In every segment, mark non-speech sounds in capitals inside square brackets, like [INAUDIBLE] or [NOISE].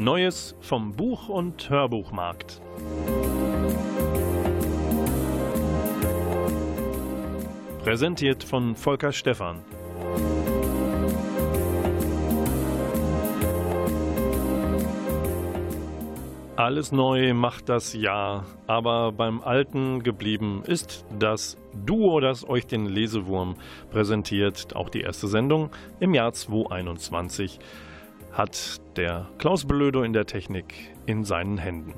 Neues vom Buch- und Hörbuchmarkt. Präsentiert von Volker Stephan. Alles neu macht das Jahr, aber beim Alten geblieben ist das Duo, das euch den Lesewurm präsentiert. Auch die erste Sendung im Jahr 2021 hat der Klaus Blödo in der Technik in seinen Händen.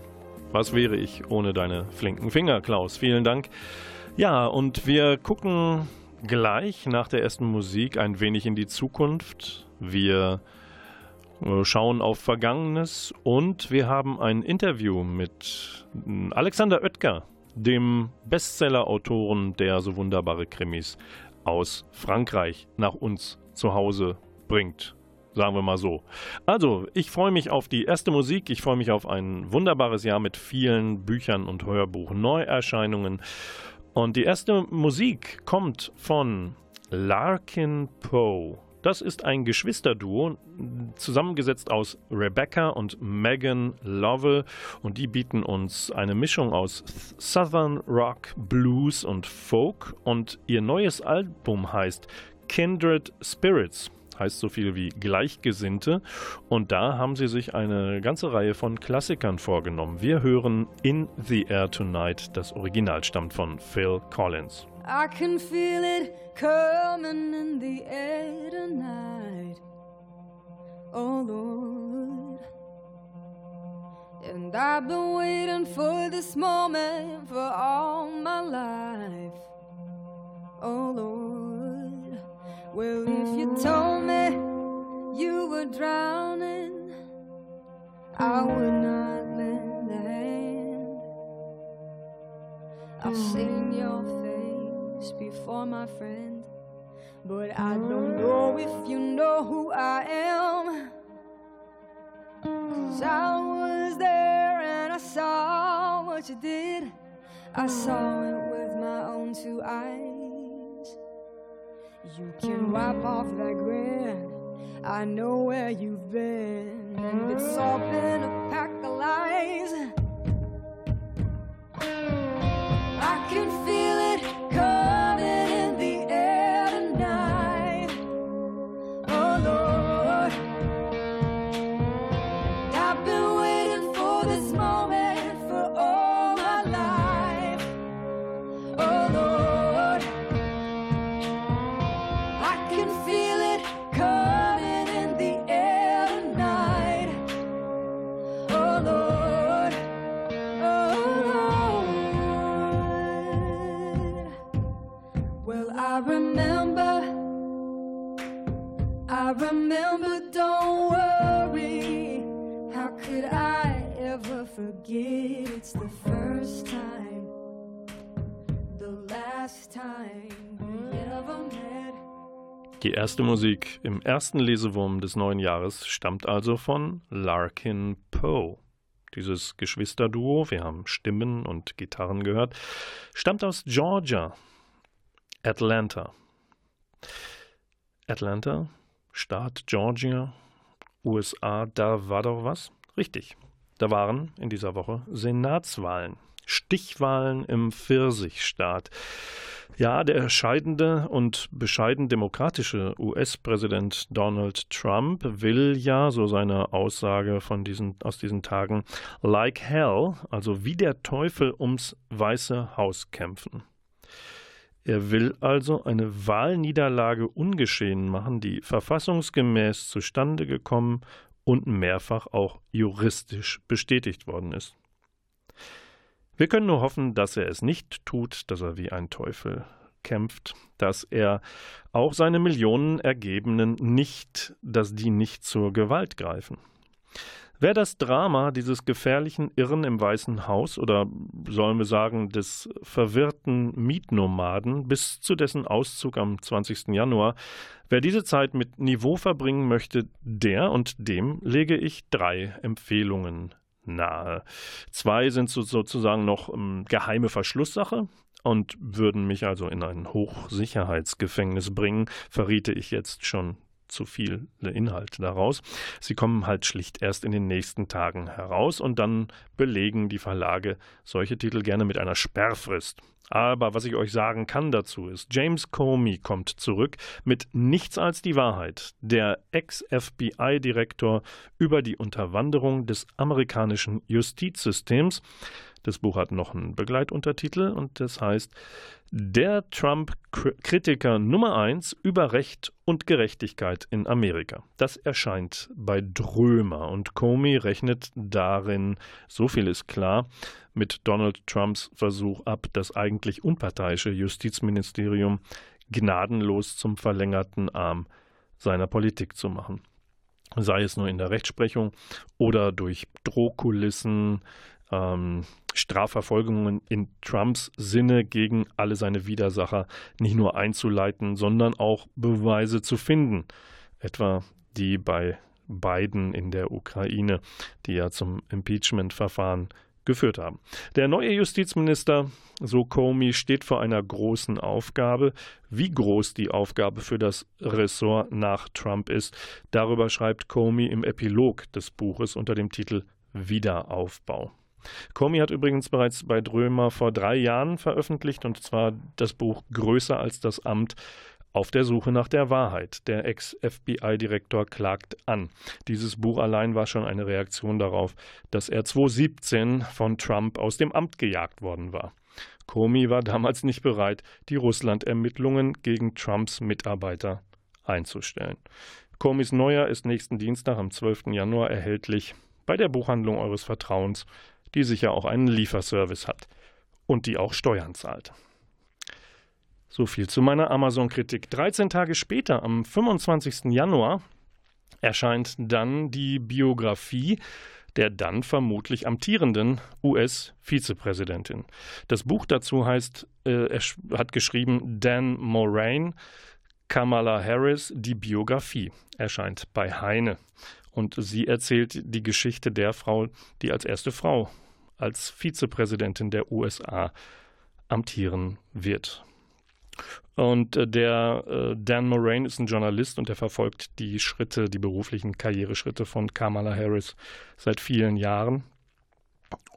Was wäre ich ohne deine flinken Finger, Klaus? Vielen Dank. Ja, und wir gucken gleich nach der ersten Musik ein wenig in die Zukunft. Wir äh, schauen auf Vergangenes und wir haben ein Interview mit Alexander Oetker, dem Bestseller-Autoren, der so wunderbare Krimis aus Frankreich nach uns zu Hause bringt. Sagen wir mal so. Also, ich freue mich auf die erste Musik. Ich freue mich auf ein wunderbares Jahr mit vielen Büchern und Hörbuch-Neuerscheinungen. Und die erste Musik kommt von Larkin Poe. Das ist ein Geschwisterduo, zusammengesetzt aus Rebecca und Megan Lovell. Und die bieten uns eine Mischung aus Southern Rock, Blues und Folk. Und ihr neues Album heißt Kindred Spirits heißt so viel wie Gleichgesinnte. Und da haben sie sich eine ganze Reihe von Klassikern vorgenommen. Wir hören In the Air Tonight. Das Original stammt von Phil Collins. I can feel it coming in the air tonight. Oh Lord. And I've been waiting for this moment for all my life. Oh Lord. Well, if you told me you were drowning, I would not lend a hand. I've seen your face before, my friend, but I don't know if you know who I am. Cause I was there and I saw what you did. I saw it with my own two eyes. You can wipe off that grin. I know where you've been, and it's all been a pack of lies. Die erste Musik im ersten Lesewurm des neuen Jahres stammt also von Larkin Poe. Dieses Geschwisterduo, wir haben Stimmen und Gitarren gehört, stammt aus Georgia, Atlanta. Atlanta, Staat Georgia, USA, da war doch was? Richtig. Da waren in dieser Woche Senatswahlen, Stichwahlen im Pfirsichstaat. Ja, der scheidende und bescheiden demokratische US-Präsident Donald Trump will ja, so seine Aussage von diesen, aus diesen Tagen, like hell, also wie der Teufel ums Weiße Haus kämpfen. Er will also eine Wahlniederlage ungeschehen machen, die verfassungsgemäß zustande gekommen und mehrfach auch juristisch bestätigt worden ist. Wir können nur hoffen, dass er es nicht tut, dass er wie ein Teufel kämpft, dass er auch seine Millionen Ergebenen nicht, dass die nicht zur Gewalt greifen. Wer das Drama dieses gefährlichen Irren im Weißen Haus oder sollen wir sagen des verwirrten Mietnomaden bis zu dessen Auszug am 20. Januar, wer diese Zeit mit Niveau verbringen möchte, der und dem lege ich drei Empfehlungen nahe. Zwei sind sozusagen noch um, geheime Verschlusssache und würden mich also in ein Hochsicherheitsgefängnis bringen, verriete ich jetzt schon zu viele Inhalte daraus. Sie kommen halt schlicht erst in den nächsten Tagen heraus und dann belegen die Verlage solche Titel gerne mit einer Sperrfrist. Aber was ich euch sagen kann dazu ist, James Comey kommt zurück mit Nichts als die Wahrheit, der Ex-FBI-Direktor über die Unterwanderung des amerikanischen Justizsystems. Das Buch hat noch einen Begleituntertitel und das heißt Der Trump-Kritiker Nummer 1 über Recht und Gerechtigkeit in Amerika. Das erscheint bei Drömer und Comey rechnet darin, so viel ist klar, mit Donald Trumps Versuch ab, das eigentlich unparteiische Justizministerium gnadenlos zum verlängerten Arm seiner Politik zu machen sei es nur in der Rechtsprechung oder durch Drohkulissen, ähm, Strafverfolgungen in Trumps Sinne gegen alle seine Widersacher nicht nur einzuleiten, sondern auch Beweise zu finden. Etwa die bei Biden in der Ukraine, die ja zum Impeachment-Verfahren geführt haben. Der neue Justizminister, so Comey, steht vor einer großen Aufgabe. Wie groß die Aufgabe für das Ressort nach Trump ist, darüber schreibt Comey im Epilog des Buches unter dem Titel Wiederaufbau. Comey hat übrigens bereits bei Drömer vor drei Jahren veröffentlicht, und zwar das Buch Größer als das Amt auf der Suche nach der Wahrheit. Der Ex-FBI-Direktor klagt an. Dieses Buch allein war schon eine Reaktion darauf, dass er 2017 von Trump aus dem Amt gejagt worden war. Comey war damals nicht bereit, die Russland-Ermittlungen gegen Trumps Mitarbeiter einzustellen. Comeys Neuer ist nächsten Dienstag am 12. Januar erhältlich bei der Buchhandlung eures Vertrauens die sicher auch einen Lieferservice hat und die auch Steuern zahlt. So viel zu meiner Amazon-Kritik. 13 Tage später, am 25. Januar, erscheint dann die Biografie der dann vermutlich amtierenden US-Vizepräsidentin. Das Buch dazu heißt, äh, er hat geschrieben Dan Moraine, Kamala Harris, die Biografie, erscheint bei Heine. Und sie erzählt die Geschichte der Frau, die als erste Frau als Vizepräsidentin der USA amtieren wird. Und äh, der äh, Dan Moraine ist ein Journalist und er verfolgt die Schritte, die beruflichen Karriereschritte von Kamala Harris seit vielen Jahren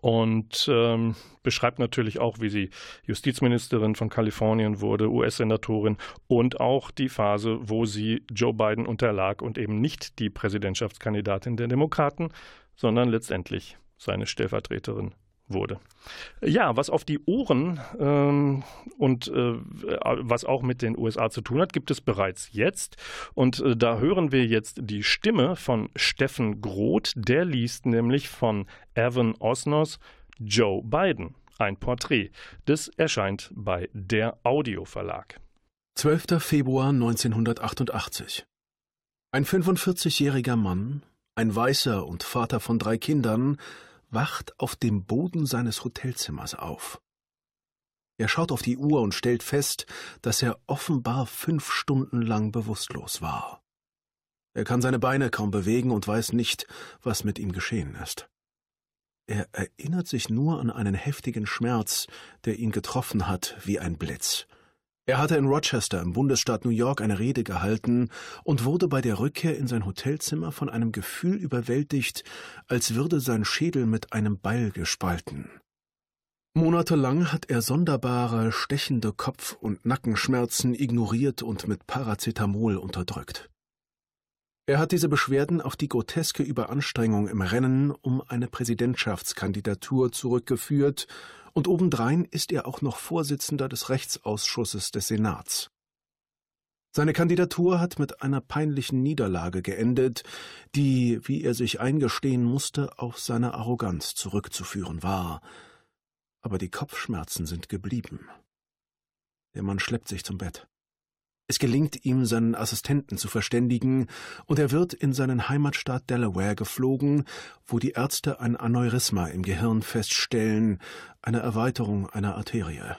und ähm, beschreibt natürlich auch, wie sie Justizministerin von Kalifornien wurde, US-Senatorin und auch die Phase, wo sie Joe Biden unterlag und eben nicht die Präsidentschaftskandidatin der Demokraten, sondern letztendlich seine Stellvertreterin wurde. Ja, was auf die Ohren ähm, und äh, was auch mit den USA zu tun hat, gibt es bereits jetzt. Und äh, da hören wir jetzt die Stimme von Steffen Groth. Der liest nämlich von Evan Osnos Joe Biden, ein Porträt. Das erscheint bei der Audio Verlag. 12. Februar 1988. Ein 45-jähriger Mann, ein Weißer und Vater von drei Kindern, wacht auf dem Boden seines Hotelzimmers auf. Er schaut auf die Uhr und stellt fest, dass er offenbar fünf Stunden lang bewusstlos war. Er kann seine Beine kaum bewegen und weiß nicht, was mit ihm geschehen ist. Er erinnert sich nur an einen heftigen Schmerz, der ihn getroffen hat wie ein Blitz. Er hatte in Rochester im Bundesstaat New York eine Rede gehalten und wurde bei der Rückkehr in sein Hotelzimmer von einem Gefühl überwältigt, als würde sein Schädel mit einem Beil gespalten. Monatelang hat er sonderbare, stechende Kopf- und Nackenschmerzen ignoriert und mit Paracetamol unterdrückt. Er hat diese Beschwerden auf die groteske Überanstrengung im Rennen um eine Präsidentschaftskandidatur zurückgeführt und obendrein ist er auch noch Vorsitzender des Rechtsausschusses des Senats. Seine Kandidatur hat mit einer peinlichen Niederlage geendet, die, wie er sich eingestehen musste, auf seine Arroganz zurückzuführen war. Aber die Kopfschmerzen sind geblieben. Der Mann schleppt sich zum Bett. Es gelingt ihm, seinen Assistenten zu verständigen, und er wird in seinen Heimatstaat Delaware geflogen, wo die Ärzte ein Aneurysma im Gehirn feststellen, eine Erweiterung einer Arterie.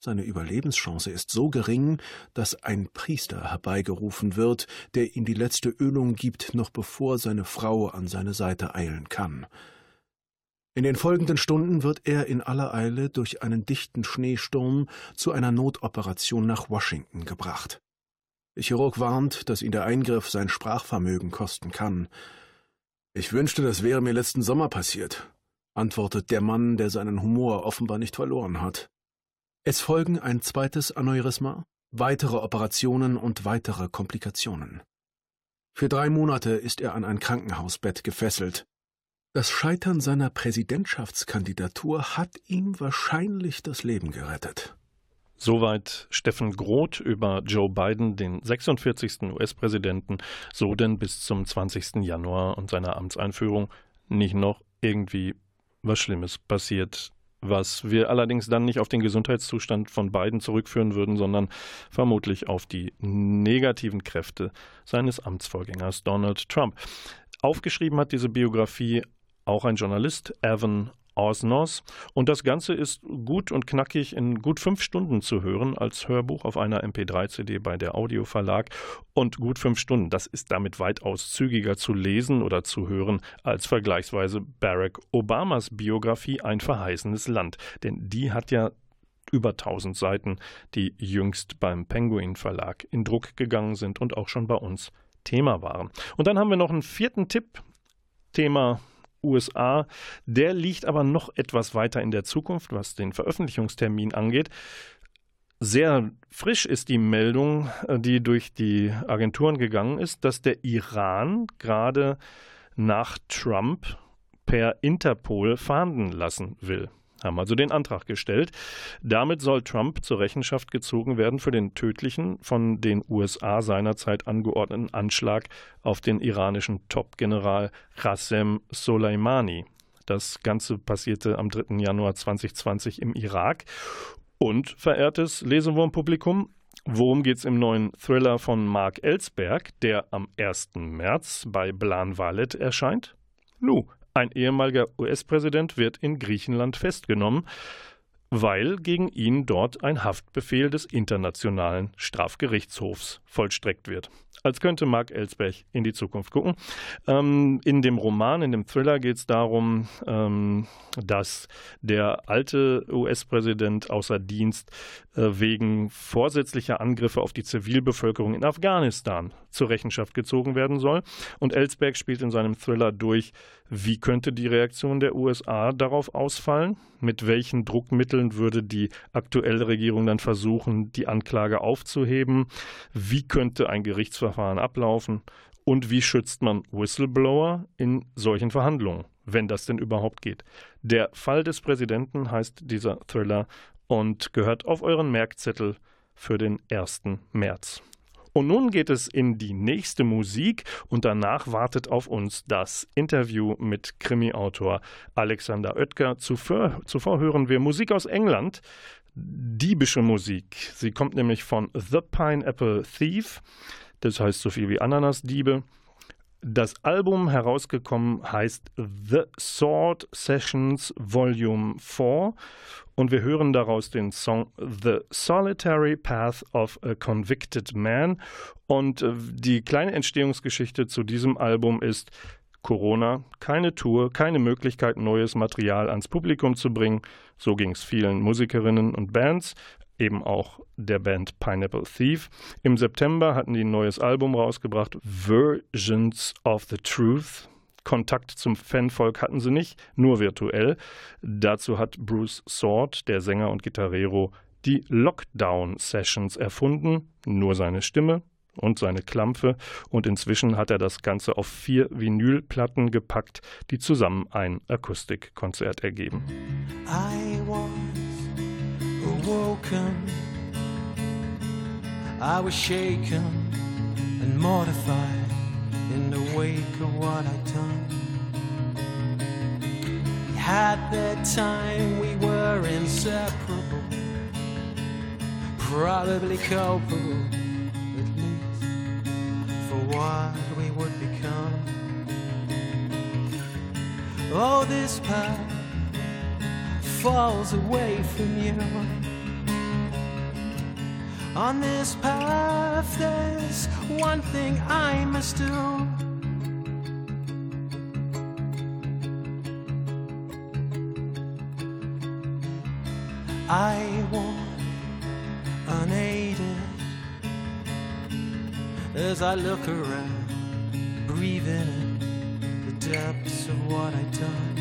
Seine Überlebenschance ist so gering, dass ein Priester herbeigerufen wird, der ihm die letzte Ölung gibt, noch bevor seine Frau an seine Seite eilen kann. In den folgenden Stunden wird er in aller Eile durch einen dichten Schneesturm zu einer Notoperation nach Washington gebracht. Der Chirurg warnt, dass ihn der Eingriff sein Sprachvermögen kosten kann. Ich wünschte, das wäre mir letzten Sommer passiert, antwortet der Mann, der seinen Humor offenbar nicht verloren hat. Es folgen ein zweites Aneurysma, weitere Operationen und weitere Komplikationen. Für drei Monate ist er an ein Krankenhausbett gefesselt, das Scheitern seiner Präsidentschaftskandidatur hat ihm wahrscheinlich das Leben gerettet. Soweit Steffen Groth über Joe Biden, den 46. US-Präsidenten, so denn bis zum 20. Januar und seiner Amtseinführung nicht noch irgendwie was Schlimmes passiert, was wir allerdings dann nicht auf den Gesundheitszustand von Biden zurückführen würden, sondern vermutlich auf die negativen Kräfte seines Amtsvorgängers Donald Trump. Aufgeschrieben hat diese Biografie auch ein Journalist, Evan Osnos. Und das Ganze ist gut und knackig in gut fünf Stunden zu hören als Hörbuch auf einer MP3-CD bei der Audioverlag. Und gut fünf Stunden, das ist damit weitaus zügiger zu lesen oder zu hören als vergleichsweise Barack Obamas Biografie Ein verheißenes Land. Denn die hat ja über 1000 Seiten, die jüngst beim Penguin Verlag in Druck gegangen sind und auch schon bei uns Thema waren. Und dann haben wir noch einen vierten Tipp. Thema USA. Der liegt aber noch etwas weiter in der Zukunft, was den Veröffentlichungstermin angeht. Sehr frisch ist die Meldung, äh, die durch die Agenturen gegangen ist, dass der Iran gerade nach Trump per Interpol fahnden lassen will haben also den Antrag gestellt. Damit soll Trump zur Rechenschaft gezogen werden für den tödlichen, von den USA seinerzeit angeordneten Anschlag auf den iranischen Top-General Qasem Soleimani. Das Ganze passierte am 3. Januar 2020 im Irak. Und, verehrtes Lesewurmpublikum, Worum geht es im neuen Thriller von Mark Ellsberg, der am 1. März bei Blan Valet erscheint? Nu, ein ehemaliger US-Präsident wird in Griechenland festgenommen, weil gegen ihn dort ein Haftbefehl des Internationalen Strafgerichtshofs vollstreckt wird als könnte Mark Ellsberg in die Zukunft gucken. Ähm, in dem Roman, in dem Thriller geht es darum, ähm, dass der alte US-Präsident außer Dienst äh, wegen vorsätzlicher Angriffe auf die Zivilbevölkerung in Afghanistan zur Rechenschaft gezogen werden soll. Und Ellsberg spielt in seinem Thriller durch, wie könnte die Reaktion der USA darauf ausfallen? Mit welchen Druckmitteln würde die aktuelle Regierung dann versuchen, die Anklage aufzuheben? Wie könnte ein Gerichtsverfahren ablaufen? Und wie schützt man Whistleblower in solchen Verhandlungen, wenn das denn überhaupt geht? Der Fall des Präsidenten heißt dieser Thriller und gehört auf euren Merkzettel für den 1. März. Und nun geht es in die nächste Musik und danach wartet auf uns das Interview mit Krimi-Autor Alexander Oetker. Zuvor, zuvor hören wir Musik aus England, diebische Musik. Sie kommt nämlich von The Pineapple Thief, das heißt so viel wie Ananasdiebe. Das Album herausgekommen heißt The Sword Sessions Volume 4 und wir hören daraus den Song The Solitary Path of a Convicted Man. Und äh, die kleine Entstehungsgeschichte zu diesem Album ist Corona, keine Tour, keine Möglichkeit, neues Material ans Publikum zu bringen. So ging es vielen Musikerinnen und Bands eben auch der Band Pineapple Thief. Im September hatten die ein neues Album rausgebracht, Versions of the Truth. Kontakt zum Fanvolk hatten sie nicht, nur virtuell. Dazu hat Bruce Sword, der Sänger und Gitarrero, die Lockdown-Sessions erfunden. Nur seine Stimme und seine Klampfe. Und inzwischen hat er das Ganze auf vier Vinylplatten gepackt, die zusammen ein Akustikkonzert ergeben. I awoken. I was shaken and mortified in the wake of what I'd done. Had that time we were inseparable, probably culpable, at least for what we would become. Oh, this path falls away from you. On this path, there's one thing I must do. I walk unaided as I look around, breathing in the depths of what I've done.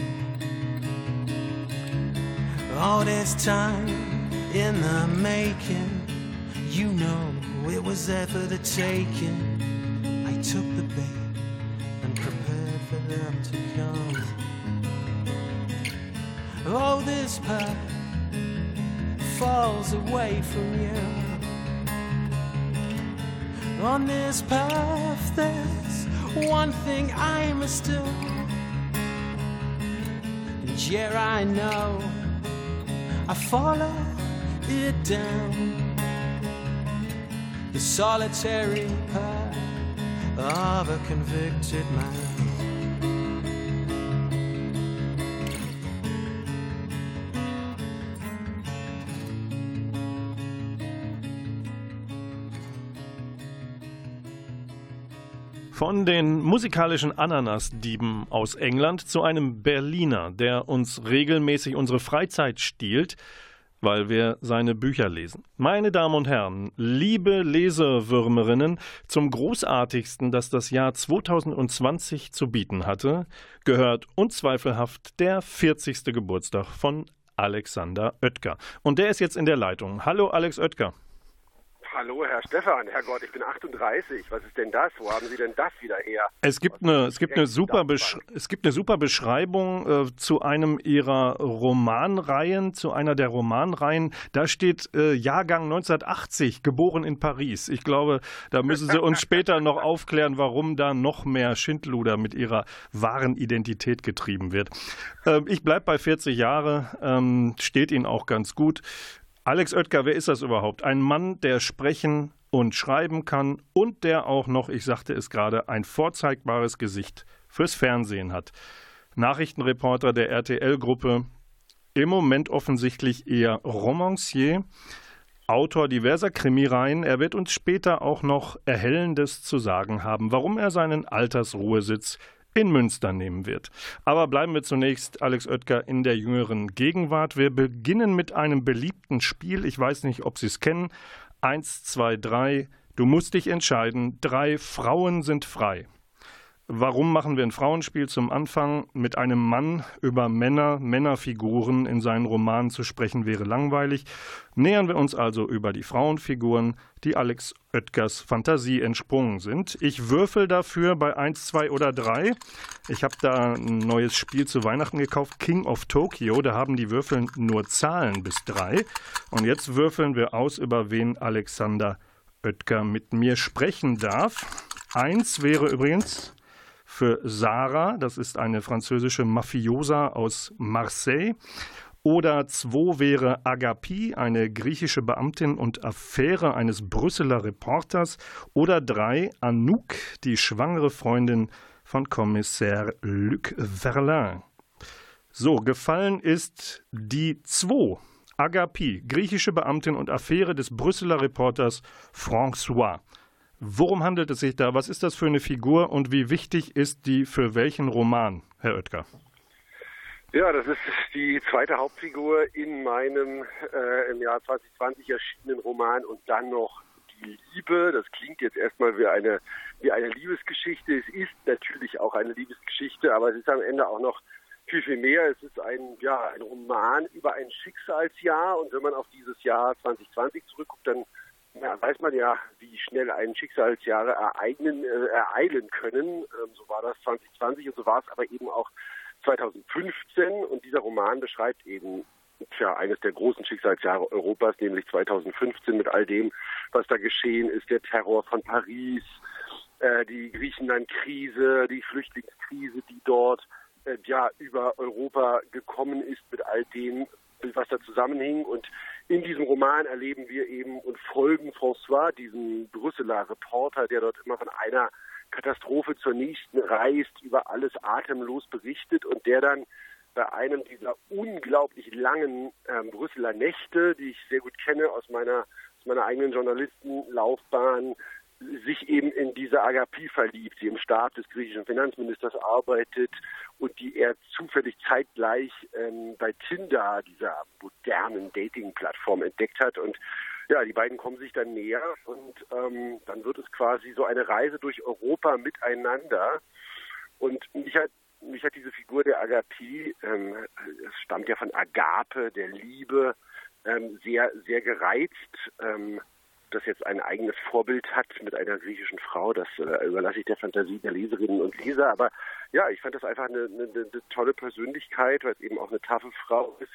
All this time in the making, you know it was for the taking. I took the bait and prepared for them to come. Oh, this path falls away from you. On this path, there's one thing I must do. And yeah, I know I follow it down the solitary path of a convicted man. Von den musikalischen Ananasdieben aus England zu einem Berliner, der uns regelmäßig unsere Freizeit stiehlt, weil wir seine Bücher lesen. Meine Damen und Herren, liebe Leserwürmerinnen, zum großartigsten, das das Jahr 2020 zu bieten hatte, gehört unzweifelhaft der 40. Geburtstag von Alexander Oetker. Und der ist jetzt in der Leitung. Hallo Alex Oetker. Hallo, Herr Stefan. Herrgott, ich bin 38. Was ist denn das? Wo haben Sie denn das wieder her? Es gibt eine, es gibt eine, super, es gibt eine super Beschreibung äh, zu einem Ihrer Romanreihen, zu einer der Romanreihen. Da steht äh, Jahrgang 1980, geboren in Paris. Ich glaube, da müssen Sie uns [LAUGHS] später noch aufklären, warum da noch mehr Schindluder mit Ihrer wahren Identität getrieben wird. Äh, ich bleibe bei 40 Jahre, ähm, steht Ihnen auch ganz gut. Alex Oetker, wer ist das überhaupt? Ein Mann, der sprechen und schreiben kann und der auch noch, ich sagte es gerade, ein vorzeigbares Gesicht fürs Fernsehen hat. Nachrichtenreporter der RTL-Gruppe, im Moment offensichtlich eher Romancier, Autor diverser Krimireihen. Er wird uns später auch noch Erhellendes zu sagen haben, warum er seinen Altersruhesitz in Münster nehmen wird. Aber bleiben wir zunächst, Alex Oetker, in der jüngeren Gegenwart. Wir beginnen mit einem beliebten Spiel. Ich weiß nicht, ob Sie es kennen. Eins, zwei, drei. Du musst dich entscheiden. Drei Frauen sind frei. Warum machen wir ein Frauenspiel zum Anfang? Mit einem Mann über Männer, Männerfiguren in seinen Romanen zu sprechen wäre langweilig. Nähern wir uns also über die Frauenfiguren, die Alex Oetkers Fantasie entsprungen sind. Ich würfel dafür bei 1, 2 oder 3. Ich habe da ein neues Spiel zu Weihnachten gekauft, King of Tokyo. Da haben die Würfel nur Zahlen bis 3. Und jetzt würfeln wir aus, über wen Alexander Oetker mit mir sprechen darf. Eins wäre übrigens für Sarah, das ist eine französische Mafiosa aus Marseille. Oder zwei wäre Agapi, eine griechische Beamtin und Affäre eines Brüsseler Reporters. Oder drei Anouk, die schwangere Freundin von Kommissar Luc Verlin. So, gefallen ist die zwei. Agapi, griechische Beamtin und Affäre des Brüsseler Reporters François. Worum handelt es sich da? Was ist das für eine Figur und wie wichtig ist die für welchen Roman, Herr Oetker? Ja, das ist die zweite Hauptfigur in meinem äh, im Jahr 2020 erschienenen Roman und dann noch die Liebe. Das klingt jetzt erstmal wie eine, wie eine Liebesgeschichte. Es ist natürlich auch eine Liebesgeschichte, aber es ist am Ende auch noch viel, viel mehr. Es ist ein, ja, ein Roman über ein Schicksalsjahr und wenn man auf dieses Jahr 2020 zurückguckt, dann ja, weiß man ja, wie schnell einen Schicksalsjahre ereignen, äh, ereilen können. Ähm, so war das 2020 und so war es aber eben auch 2015. Und dieser Roman beschreibt eben tja, eines der großen Schicksalsjahre Europas, nämlich 2015 mit all dem, was da geschehen ist, der Terror von Paris, äh, die Griechenland-Krise, die Flüchtlingskrise, die dort äh, ja über Europa gekommen ist mit all dem, was da zusammenhing. Und in diesem Roman erleben wir eben und folgen François, diesem Brüsseler Reporter, der dort immer von einer Katastrophe zur nächsten reist, über alles atemlos berichtet und der dann bei einem dieser unglaublich langen ähm, Brüsseler Nächte, die ich sehr gut kenne aus meiner, aus meiner eigenen Journalistenlaufbahn, sich eben in diese Agapie verliebt, die im Stab des griechischen Finanzministers arbeitet und die er zufällig zeitgleich ähm, bei Tinder, dieser modernen Dating-Plattform, entdeckt hat. Und ja, die beiden kommen sich dann näher und ähm, dann wird es quasi so eine Reise durch Europa miteinander. Und mich hat, mich hat diese Figur der Agapie, ähm, es stammt ja von Agape, der Liebe, ähm, sehr, sehr gereizt. Das jetzt ein eigenes Vorbild hat mit einer griechischen Frau, das äh, überlasse ich der Fantasie der Leserinnen und Leser. Aber ja, ich fand das einfach eine, eine, eine tolle Persönlichkeit, weil es eben auch eine taffe Frau ist.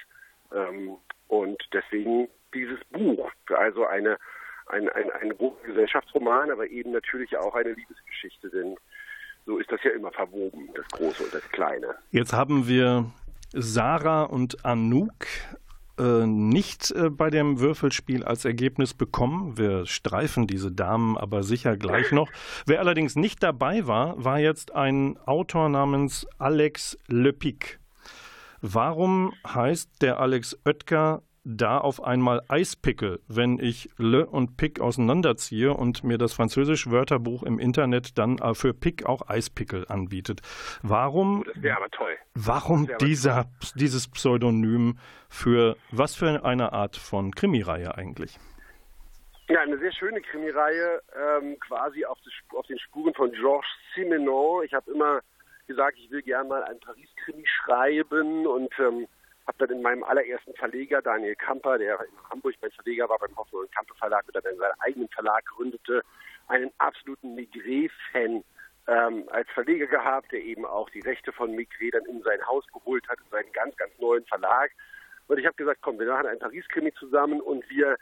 Ähm, und deswegen dieses Buch, also eine, ein, ein, ein Gesellschaftsroman, aber eben natürlich auch eine Liebesgeschichte, denn so ist das ja immer verwoben, das Große und das Kleine. Jetzt haben wir Sarah und Anouk äh, nicht äh, bei dem Würfelspiel als Ergebnis bekommen. Wir streifen diese Damen aber sicher gleich noch. [LAUGHS] Wer allerdings nicht dabei war, war jetzt ein Autor namens Alex Lepic. Warum heißt der Alex Oetker da auf einmal Eispickel, wenn ich Le und Pick auseinanderziehe und mir das französische Wörterbuch im Internet dann äh, für Pick auch Eispickel anbietet. Warum, wäre aber toll. Warum dieser, toll. dieses Pseudonym für was für eine Art von Krimireihe eigentlich? Ja, eine sehr schöne Krimireihe, ähm, quasi auf, das, auf, den Spuren von Georges Simenon. Ich habe immer gesagt, ich will gerne mal ein Paris-Krimi schreiben und ähm, habe dann in meinem allerersten Verleger, Daniel Kamper, der in Hamburg mein Verleger war beim Hoffmann und Kamper Verlag und dann seinen eigenen Verlag gründete, einen absoluten Migré-Fan ähm, als Verleger gehabt, der eben auch die Rechte von Migré dann in sein Haus geholt hat, in seinen ganz, ganz neuen Verlag. Und ich habe gesagt, komm, wir machen einen Paris-Krimi zusammen und wir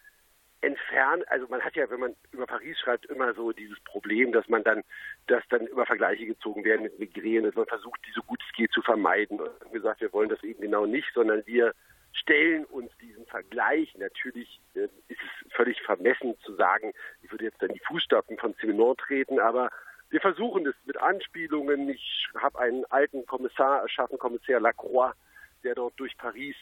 entfernen, also man hat ja, wenn man über Paris schreibt, immer so dieses Problem, dass man dann, dass dann über Vergleiche gezogen werden mit Migräne, dass man versucht, die so gut es geht zu vermeiden. Und gesagt, wir wollen das eben genau nicht, sondern wir stellen uns diesen Vergleich. Natürlich äh, ist es völlig vermessen zu sagen, ich würde jetzt dann die Fußstapfen von Simenon treten, aber wir versuchen es mit Anspielungen. Ich habe einen alten Kommissar erschaffen, Kommissar Lacroix, der dort durch Paris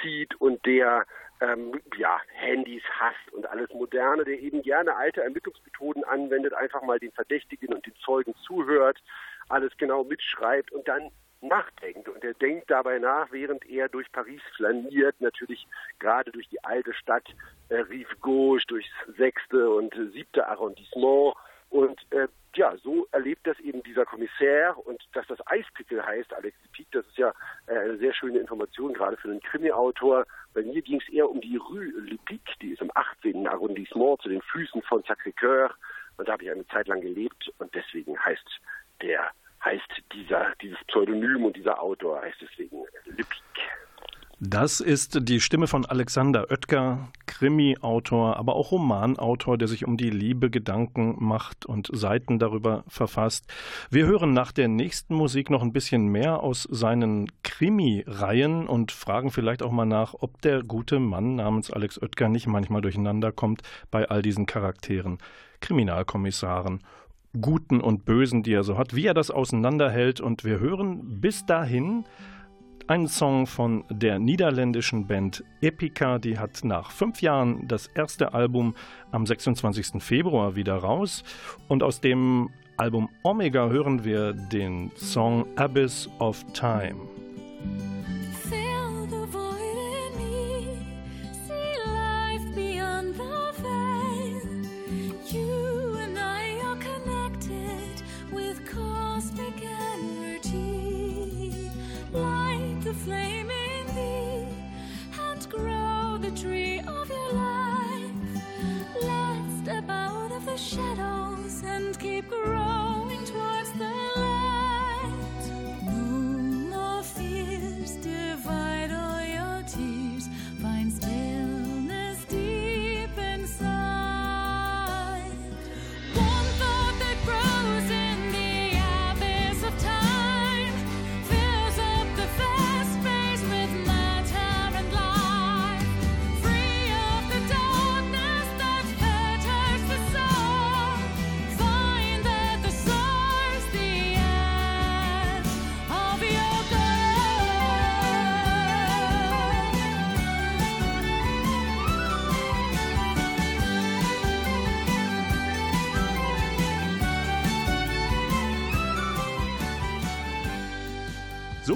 zieht und der ähm, ja, Handys hasst und alles Moderne, der eben gerne alte Ermittlungsmethoden anwendet, einfach mal den Verdächtigen und den Zeugen zuhört, alles genau mitschreibt und dann nachdenkt. Und er denkt dabei nach, während er durch Paris flaniert, natürlich gerade durch die alte Stadt äh, Rive Gauche, durchs sechste und siebte Arrondissement. Und äh, ja, so erlebt das eben dieser Kommissär und dass das Eispickel heißt, Alex Pieck, das ist ja äh, eine sehr schöne Information, gerade für einen Krimi-Autor. Bei mir ging es eher um die Rue Le die ist im 18. Arrondissement zu den Füßen von Sacré-Cœur und da habe ich eine Zeit lang gelebt und deswegen heißt der, heißt dieser, dieses Pseudonym und dieser Autor heißt deswegen Le. Das ist die Stimme von Alexander Oetker, Krimi-Autor, aber auch Romanautor, der sich um die Liebe Gedanken macht und Seiten darüber verfasst. Wir hören nach der nächsten Musik noch ein bisschen mehr aus seinen Krimi-Reihen und fragen vielleicht auch mal nach, ob der gute Mann namens Alex Oetker nicht manchmal durcheinander kommt bei all diesen Charakteren, Kriminalkommissaren Guten und Bösen, die er so hat, wie er das auseinanderhält. Und wir hören bis dahin ein Song von der niederländischen Band Epica, die hat nach fünf Jahren das erste Album am 26. Februar wieder raus. Und aus dem Album Omega hören wir den Song Abyss of Time.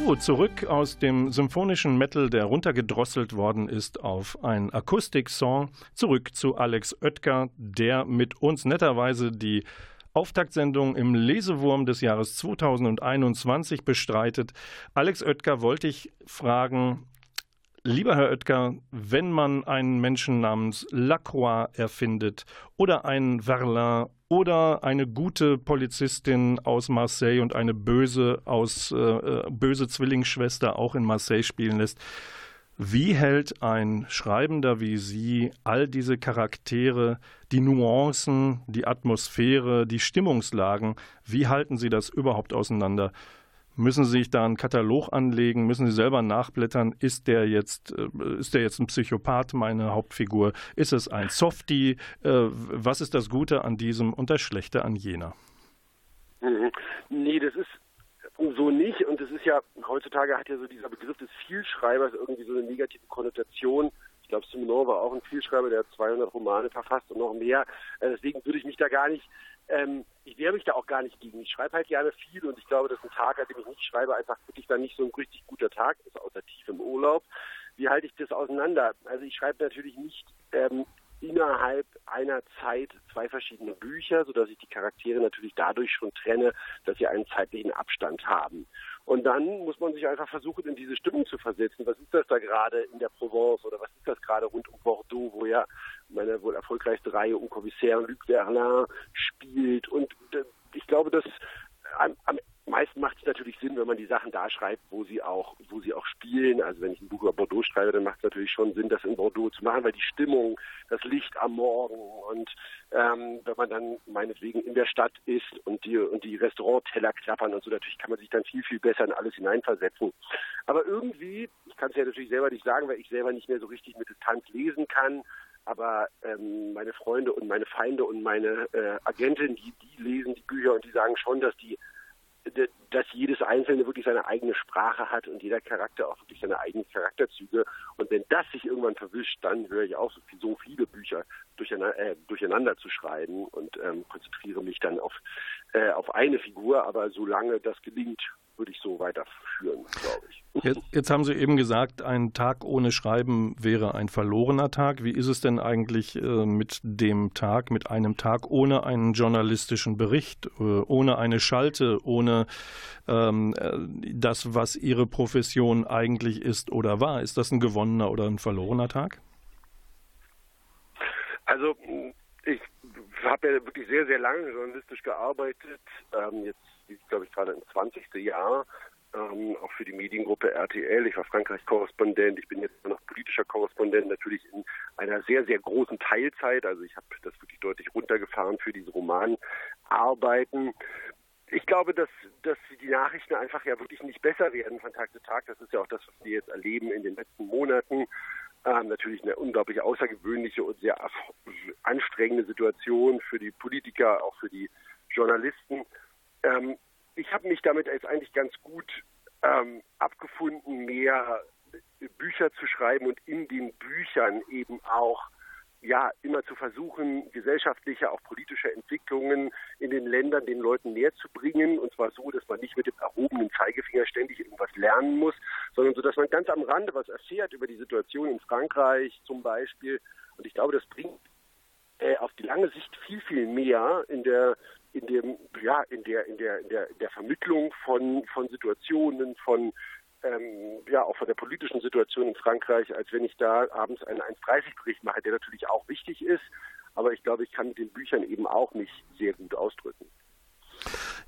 So, zurück aus dem symphonischen Metal, der runtergedrosselt worden ist auf ein Akustik-Song. Zurück zu Alex Oetker, der mit uns netterweise die Auftaktsendung im Lesewurm des Jahres 2021 bestreitet. Alex Oetker wollte ich fragen, Lieber Herr Oetker, wenn man einen Menschen namens Lacroix erfindet oder einen Verlin oder eine gute Polizistin aus Marseille und eine böse aus äh, äh, böse Zwillingsschwester auch in Marseille spielen lässt. Wie hält ein Schreibender wie Sie all diese Charaktere, die Nuancen, die Atmosphäre, die Stimmungslagen, wie halten Sie das überhaupt auseinander? Müssen Sie sich da einen Katalog anlegen? Müssen Sie selber nachblättern? Ist der jetzt, äh, ist der jetzt ein Psychopath, meine Hauptfigur? Ist es ein Softie? Äh, was ist das Gute an diesem und das Schlechte an jener? Mhm. Nee, das ist so nicht. Und es ist ja, heutzutage hat ja so dieser Begriff des Vielschreibers irgendwie so eine negative Konnotation. Ich glaube, Simenon war auch ein Vielschreiber, der hat 200 Romane verfasst und noch mehr. Äh, deswegen würde ich mich da gar nicht ähm, ich wehre mich da auch gar nicht gegen. Ich schreibe halt gerne viel und ich glaube, dass ein Tag, an dem ich nicht schreibe, einfach wirklich dann nicht so ein richtig guter Tag ist, außer tief im Urlaub. Wie halte ich das auseinander? Also ich schreibe natürlich nicht ähm, innerhalb einer Zeit zwei verschiedene Bücher, sodass ich die Charaktere natürlich dadurch schon trenne, dass sie einen zeitlichen Abstand haben. Und dann muss man sich einfach versuchen, in diese Stimmung zu versetzen. Was ist das da gerade in der Provence oder was ist das gerade rund um Bordeaux, wo ja meine wohl erfolgreichste Reihe um Commissaire Luc Verlin spielt. Und äh, ich glaube, dass am, am meisten macht es natürlich Sinn, wenn man die Sachen da schreibt, wo sie auch, wo sie auch spielen. Also wenn ich ein Buch über Bordeaux schreibe, dann macht es natürlich schon Sinn, das in Bordeaux zu machen, weil die Stimmung, das Licht am Morgen und ähm, wenn man dann meinetwegen in der Stadt ist und die und die Restaurantteller klappern und so, natürlich kann man sich dann viel, viel besser in alles hineinversetzen. Aber irgendwie, ich kann es ja natürlich selber nicht sagen, weil ich selber nicht mehr so richtig mit Distanz lesen kann, aber ähm, meine Freunde und meine Feinde und meine äh, Agentin, die, die lesen die Bücher und die sagen schon, dass die that dass jedes Einzelne wirklich seine eigene Sprache hat und jeder Charakter auch wirklich seine eigenen Charakterzüge. Und wenn das sich irgendwann verwischt, dann höre ich auf, so viele Bücher durcheinander, äh, durcheinander zu schreiben und ähm, konzentriere mich dann auf, äh, auf eine Figur. Aber solange das gelingt, würde ich so weiterführen, glaube ich. Jetzt, jetzt, haben Sie eben gesagt, ein Tag ohne Schreiben wäre ein verlorener Tag. Wie ist es denn eigentlich äh, mit dem Tag, mit einem Tag ohne einen journalistischen Bericht, äh, ohne eine Schalte, ohne ähm, äh, das, was Ihre Profession eigentlich ist oder war? Ist das ein gewonnener oder ein verlorener Tag? Also ich habe ja wirklich sehr, sehr lange journalistisch gearbeitet. Ähm, jetzt glaube ich, gerade ins 20. Jahr, ähm, auch für die Mediengruppe RTL. Ich war Frankreich-Korrespondent, ich bin jetzt noch politischer Korrespondent, natürlich in einer sehr, sehr großen Teilzeit. Also ich habe das wirklich deutlich runtergefahren für diese Romanarbeiten. Ich glaube, dass, dass die Nachrichten einfach ja wirklich nicht besser werden von Tag zu Tag. Das ist ja auch das, was wir jetzt erleben in den letzten Monaten. Ähm, natürlich eine unglaublich außergewöhnliche und sehr anstrengende Situation für die Politiker, auch für die Journalisten. Ähm, ich habe mich damit jetzt eigentlich ganz gut ähm, abgefunden, mehr Bücher zu schreiben und in den Büchern eben auch ja immer zu versuchen, gesellschaftliche, auch politische Entwicklungen in den Ländern den Leuten näher zu bringen. Und zwar so, dass man nicht mit dem erhobenen Zeigefinger ständig irgendwas lernen muss, sondern so, dass man ganz am Rande was erfährt über die Situation in Frankreich zum Beispiel. Und ich glaube, das bringt äh, auf die lange Sicht viel, viel mehr in der in dem, ja, in der, in der, in der, in der Vermittlung von, von Situationen, von ähm, ja, auch von der politischen Situation in Frankreich, als wenn ich da abends einen 1.30-Bericht mache, der natürlich auch wichtig ist, aber ich glaube, ich kann mit den Büchern eben auch nicht sehr gut ausdrücken.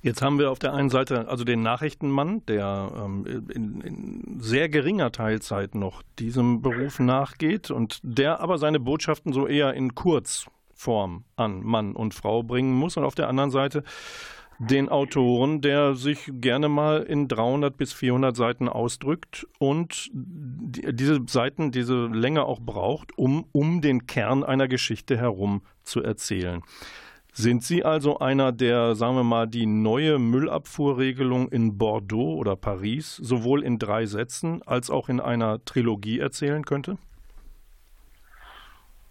Jetzt haben wir auf der einen Seite also den Nachrichtenmann, der ähm, in, in, sehr geringer Teilzeit noch diesem Beruf nachgeht und der aber seine Botschaften so eher in kurz Form an Mann und Frau bringen muss. Und auf der anderen Seite den Autoren, der sich gerne mal in 300 bis 400 Seiten ausdrückt und diese Seiten, diese Länge auch braucht, um, um den Kern einer Geschichte herum zu erzählen. Sind Sie also einer, der, sagen wir mal, die neue Müllabfuhrregelung in Bordeaux oder Paris sowohl in drei Sätzen als auch in einer Trilogie erzählen könnte?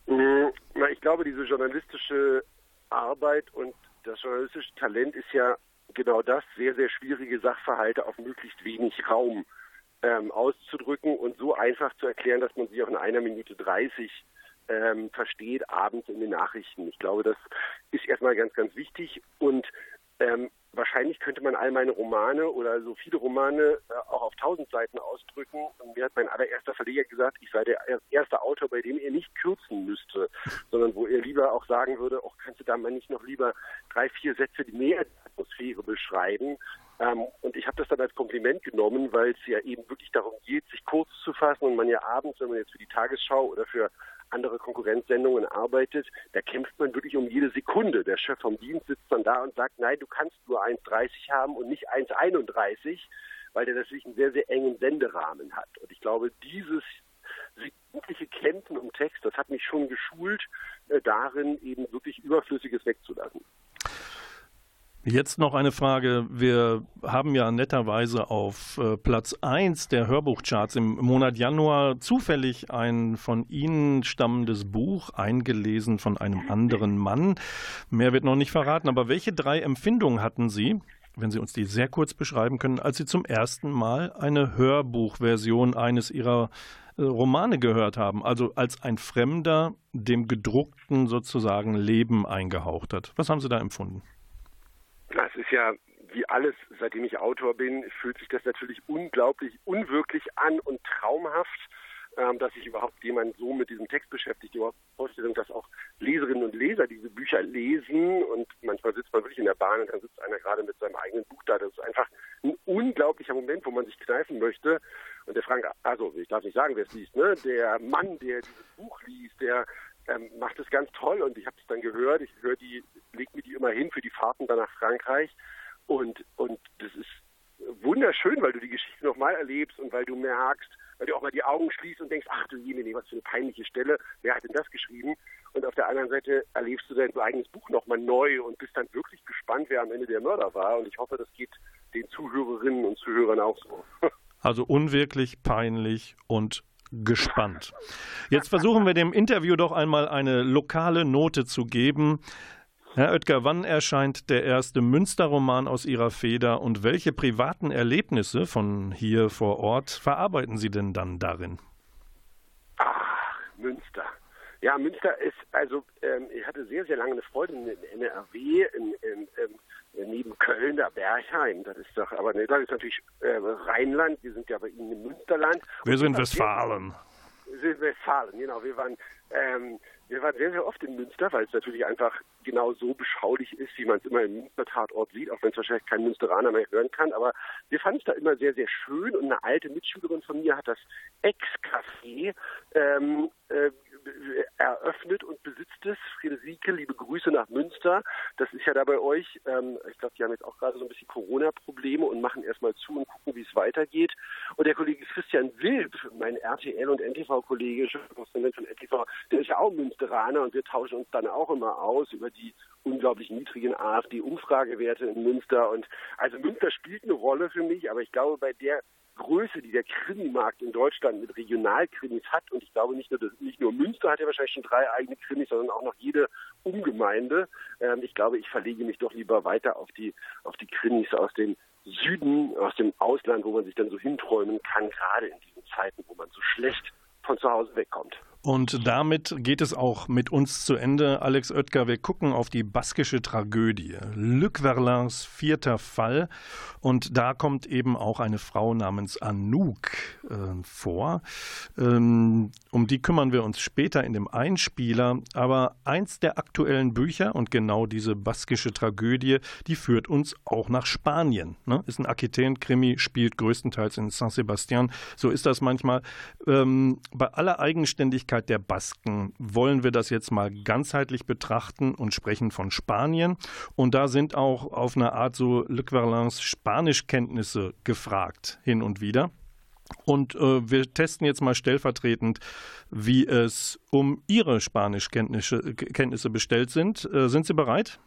Na, ich glaube, diese journalistische Arbeit und das journalistische Talent ist ja genau das, sehr, sehr schwierige Sachverhalte auf möglichst wenig Raum ähm, auszudrücken und so einfach zu erklären, dass man sich auch in einer Minute 30 ähm, versteht, abends in den Nachrichten. Ich glaube, das ist erstmal ganz, ganz wichtig und ähm, wahrscheinlich könnte man all meine Romane oder so viele Romane äh, auch auf tausend Seiten ausdrücken. Und mir hat mein allererster Verleger gesagt, ich sei der erste Autor, bei dem er nicht kürzen müsste, sondern wo er lieber auch sagen würde, auch kannst du da mal nicht noch lieber drei, vier Sätze die Meeresatmosphäre beschreiben. Ähm, und ich habe das dann als Kompliment genommen, weil es ja eben wirklich darum geht, sich kurz zu fassen und man ja abends, wenn man jetzt für die Tagesschau oder für andere Konkurrenzsendungen arbeitet, da kämpft man wirklich um jede Sekunde. Der Chef vom Dienst sitzt dann da und sagt, nein, du kannst nur 1,30 haben und nicht 1,31, weil der natürlich einen sehr, sehr engen Senderahmen hat. Und ich glaube, dieses sekundliche Kämpfen um Text, das hat mich schon geschult, äh, darin eben wirklich Überflüssiges wegzulassen. Jetzt noch eine Frage. Wir haben ja netterweise auf äh, Platz 1 der Hörbuchcharts im Monat Januar zufällig ein von Ihnen stammendes Buch eingelesen von einem anderen Mann. Mehr wird noch nicht verraten, aber welche drei Empfindungen hatten Sie, wenn Sie uns die sehr kurz beschreiben können, als Sie zum ersten Mal eine Hörbuchversion eines Ihrer äh, Romane gehört haben, also als ein Fremder dem gedruckten sozusagen Leben eingehaucht hat? Was haben Sie da empfunden? Das ist ja wie alles, seitdem ich Autor bin, fühlt sich das natürlich unglaublich unwirklich an und traumhaft, ähm, dass sich überhaupt jemand so mit diesem Text beschäftigt. Die Vorstellung, dass auch Leserinnen und Leser diese Bücher lesen und manchmal sitzt man wirklich in der Bahn und dann sitzt einer gerade mit seinem eigenen Buch da. Das ist einfach ein unglaublicher Moment, wo man sich kneifen möchte. Und der Frank, also ich darf nicht sagen, wer es liest, ne? Der Mann, der dieses Buch liest, der ähm, macht es ganz toll und ich habe es dann gehört. Ich höre die, leg mir die immer hin für die Fahrten dann nach Frankreich und und das ist wunderschön, weil du die Geschichte nochmal erlebst und weil du merkst, weil du auch mal die Augen schließt und denkst, ach du Jemine, was für eine peinliche Stelle, wer hat denn das geschrieben? Und auf der anderen Seite erlebst du dein eigenes Buch nochmal neu und bist dann wirklich gespannt, wer am Ende der Mörder war. Und ich hoffe, das geht den Zuhörerinnen und Zuhörern auch so. [LAUGHS] Also unwirklich, peinlich und gespannt. Jetzt versuchen wir dem Interview doch einmal eine lokale Note zu geben. Herr Oetker, wann erscheint der erste Münsterroman aus Ihrer Feder und welche privaten Erlebnisse von hier vor Ort verarbeiten Sie denn dann darin? Ach, Münster. Ja, Münster ist, also ähm, ich hatte sehr, sehr lange eine Freundin in NRW, in, in, in, neben Köln, der Bergheim. Das ist doch, aber ne, das ist natürlich äh, Rheinland. Wir sind ja bei Ihnen im Münsterland. Wir sind Westfalen. Wir sind Westfalen, genau. Wir waren, ähm, wir waren sehr, sehr oft in Münster, weil es natürlich einfach genau so beschaulich ist, wie man es immer im Münster-Tatort sieht, auch wenn es wahrscheinlich kein Münsteraner mehr hören kann. Aber wir fanden es da immer sehr, sehr schön und eine alte Mitschülerin von mir hat das Ex-Café ähm, äh, eröffnet und besitzt es. Friederike, liebe Grüße nach Münster. Das ist ja da bei euch. Ähm, ich glaube, die haben jetzt auch gerade so ein bisschen Corona-Probleme und machen erstmal zu und gucken, wie es weitergeht. Und der Kollege Christian Wilb, mein RTL und NTV-Kollege, von NTV, der ist ja auch Münsteraner und wir tauschen uns dann auch immer aus über die unglaublich niedrigen AfD-Umfragewerte in Münster. Und also Münster spielt eine Rolle für mich, aber ich glaube, bei der Größe, die der Krimimarkt in Deutschland mit Regionalkrimis hat, und ich glaube nicht nur, nicht nur Münster hat ja wahrscheinlich schon drei eigene Krimis, sondern auch noch jede Umgemeinde. Ähm, ich glaube, ich verlege mich doch lieber weiter auf die, auf die Krimis aus dem Süden, aus dem Ausland, wo man sich dann so hinträumen kann, gerade in diesen Zeiten, wo man so schlecht von zu Hause wegkommt. Und damit geht es auch mit uns zu Ende. Alex Oetker, wir gucken auf die baskische Tragödie. Luc Verlins vierter Fall. Und da kommt eben auch eine Frau namens Anouk äh, vor. Ähm, um die kümmern wir uns später in dem Einspieler. Aber eins der aktuellen Bücher und genau diese baskische Tragödie, die führt uns auch nach Spanien. Ne? Ist ein Aquitaine-Krimi, spielt größtenteils in San Sebastian. So ist das manchmal. Ähm, bei aller Eigenständigkeit Unabhängigkeit der Basken wollen wir das jetzt mal ganzheitlich betrachten und sprechen von Spanien. Und da sind auch auf eine Art so Le Verlins Spanischkenntnisse gefragt, hin und wieder. Und äh, wir testen jetzt mal stellvertretend, wie es um Ihre Spanischkenntnisse Kenntnisse bestellt sind. Äh, sind Sie bereit?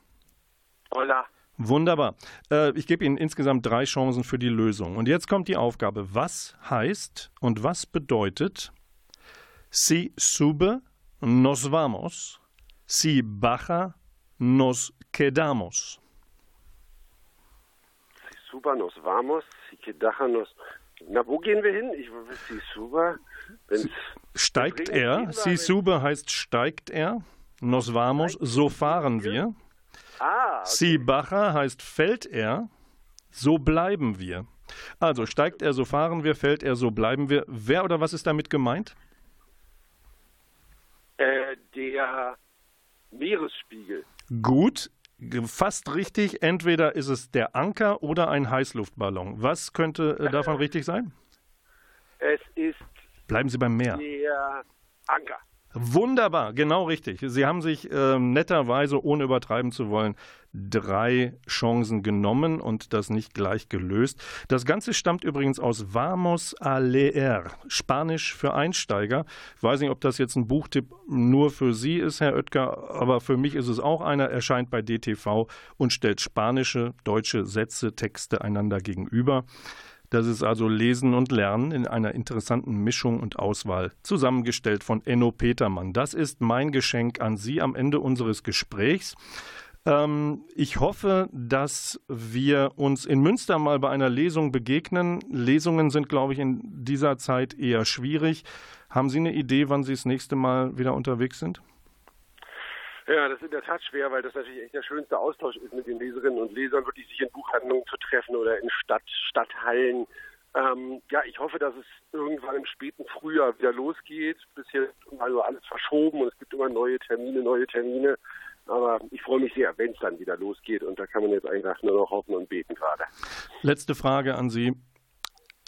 Hola. Wunderbar. Äh, ich gebe Ihnen insgesamt drei Chancen für die Lösung. Und jetzt kommt die Aufgabe. Was heißt und was bedeutet Si sube, nos vamos. Si baja, nos quedamos. super, nos vamos, Sikedacha, nos. Na, wo gehen wir hin? Ich si super. Wenn's Steigt er, si sube heißt steigt er, nos vamos, so fahren wir. Ah, okay. Si baja heißt fällt er, so bleiben wir. Also steigt er, so fahren wir, fällt er, so bleiben wir. Wer oder was ist damit gemeint? Äh, der Meeresspiegel. Gut, fast richtig. Entweder ist es der Anker oder ein Heißluftballon. Was könnte äh, davon [LAUGHS] richtig sein? Es ist Bleiben Sie beim Meer. der Anker. Wunderbar, genau richtig. Sie haben sich ähm, netterweise, ohne übertreiben zu wollen, drei Chancen genommen und das nicht gleich gelöst. Das Ganze stammt übrigens aus Vamos a leer, Spanisch für Einsteiger. Ich weiß nicht, ob das jetzt ein Buchtipp nur für Sie ist, Herr Oetker, aber für mich ist es auch einer. Erscheint bei DTV und stellt spanische, deutsche Sätze, Texte einander gegenüber. Das ist also Lesen und Lernen in einer interessanten Mischung und Auswahl, zusammengestellt von Enno Petermann. Das ist mein Geschenk an Sie am Ende unseres Gesprächs. Ähm, ich hoffe, dass wir uns in Münster mal bei einer Lesung begegnen. Lesungen sind, glaube ich, in dieser Zeit eher schwierig. Haben Sie eine Idee, wann Sie das nächste Mal wieder unterwegs sind? Ja, das ist in der Tat schwer, weil das natürlich echt der schönste Austausch ist mit den Leserinnen und Lesern, wirklich sich in Buchhandlungen zu treffen oder in Stadt, Stadthallen. Ähm, ja, ich hoffe, dass es irgendwann im späten Frühjahr wieder losgeht. Bisher ist immer alles verschoben und es gibt immer neue Termine, neue Termine. Aber ich freue mich sehr, wenn es dann wieder losgeht und da kann man jetzt einfach nur noch hoffen und beten gerade. Letzte Frage an Sie.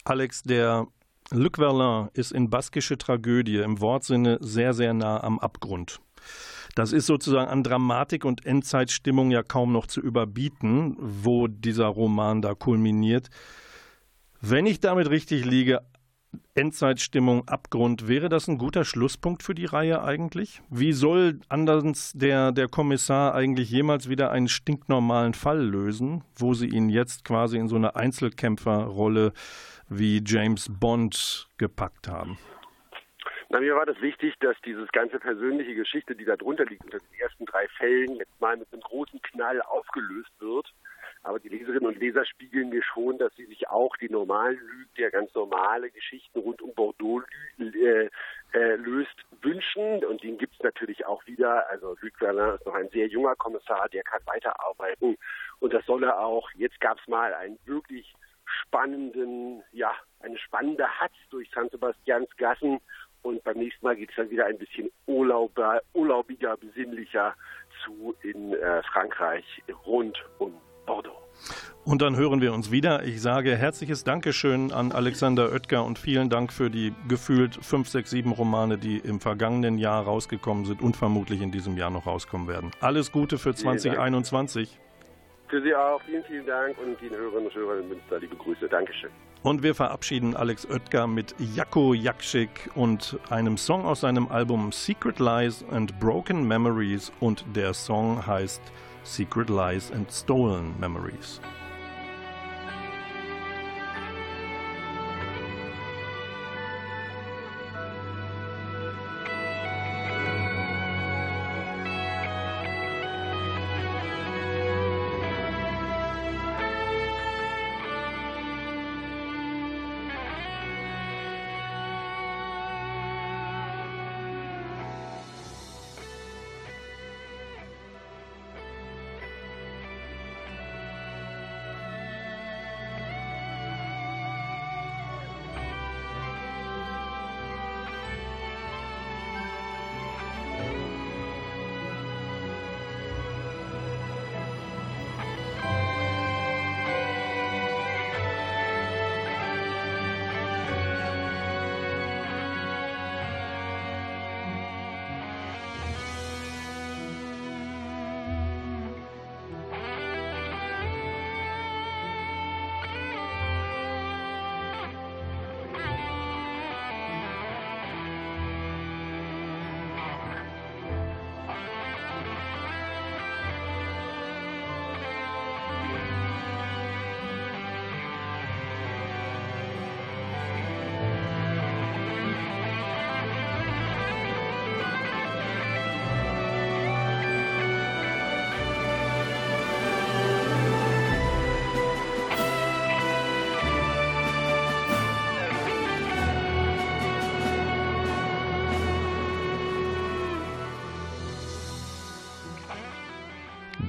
Alex, der Luc Verlin ist in baskische Tragödie im Wortsinne sehr, sehr nah am Abgrund. Das ist sozusagen an Dramatik und Endzeitstimmung ja kaum noch zu überbieten, wo dieser Roman da kulminiert. Wenn ich damit richtig liege, Endzeitstimmung, Abgrund, wäre das ein guter Schlusspunkt für die Reihe eigentlich? Wie soll anders der, der Kommissar eigentlich jemals wieder einen stinknormalen Fall lösen, wo sie ihn jetzt quasi in so eine Einzelkämpferrolle wie James Bond gepackt haben? Na, mir war das wichtig, dass dieses ganze persönliche Geschichte, die da drunter liegt, unter den ersten drei Fällen, jetzt mal mit einem großen Knall aufgelöst wird. Aber die Leserinnen und Leser spiegeln mir schon, dass sie sich auch die normalen Lügen, der ganz normale Geschichten rund um Bordeaux äh, äh, löst, wünschen. Und den gibt es natürlich auch wieder. Also Luc Verlin ist noch ein sehr junger Kommissar, der kann weiterarbeiten. Und das soll er auch. Jetzt gab es mal einen wirklich spannenden, ja, eine spannende Hatz durch San Sebastians Gassen. Und beim nächsten Mal geht es dann wieder ein bisschen urlauber, urlaubiger, besinnlicher zu in äh, Frankreich rund um Bordeaux. Und dann hören wir uns wieder. Ich sage herzliches Dankeschön an Alexander Oetker und vielen Dank für die gefühlt fünf, sechs, sieben Romane, die im vergangenen Jahr rausgekommen sind und vermutlich in diesem Jahr noch rauskommen werden. Alles Gute für Vielen Dank. 2021. Für Sie auch. Vielen, vielen Dank und den Hörerinnen und Hörern in Münster liebe Grüße. Dankeschön. Und wir verabschieden Alex Oetker mit Jakko Jakschik und einem Song aus seinem Album Secret Lies and Broken Memories und der Song heißt Secret Lies and Stolen Memories.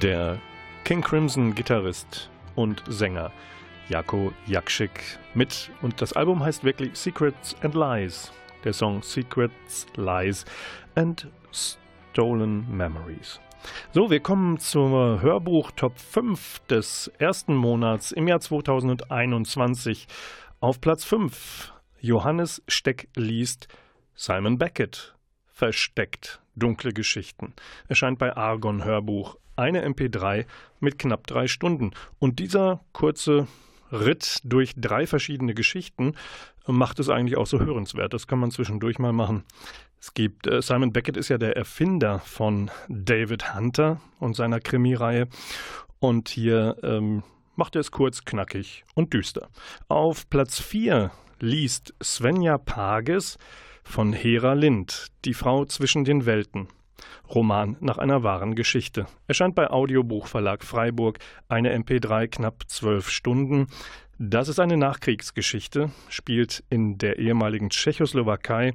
Der King Crimson Gitarrist und Sänger Jako Jakschik mit und das Album heißt wirklich Secrets and Lies. Der Song Secrets, Lies and Stolen Memories. So, wir kommen zum Hörbuch Top 5 des ersten Monats im Jahr 2021. Auf Platz 5 Johannes Steck liest Simon Beckett Versteckt dunkle Geschichten. Erscheint bei Argon Hörbuch. Eine MP3 mit knapp drei Stunden. Und dieser kurze Ritt durch drei verschiedene Geschichten macht es eigentlich auch so hörenswert. Das kann man zwischendurch mal machen. Es gibt, äh, Simon Beckett ist ja der Erfinder von David Hunter und seiner Krimireihe. Und hier ähm, macht er es kurz, knackig und düster. Auf Platz 4 liest Svenja Pages von Hera Lind, Die Frau zwischen den Welten. Roman nach einer wahren Geschichte. Erscheint bei Audiobuchverlag Freiburg, eine MP3 knapp zwölf Stunden. Das ist eine Nachkriegsgeschichte, spielt in der ehemaligen Tschechoslowakei.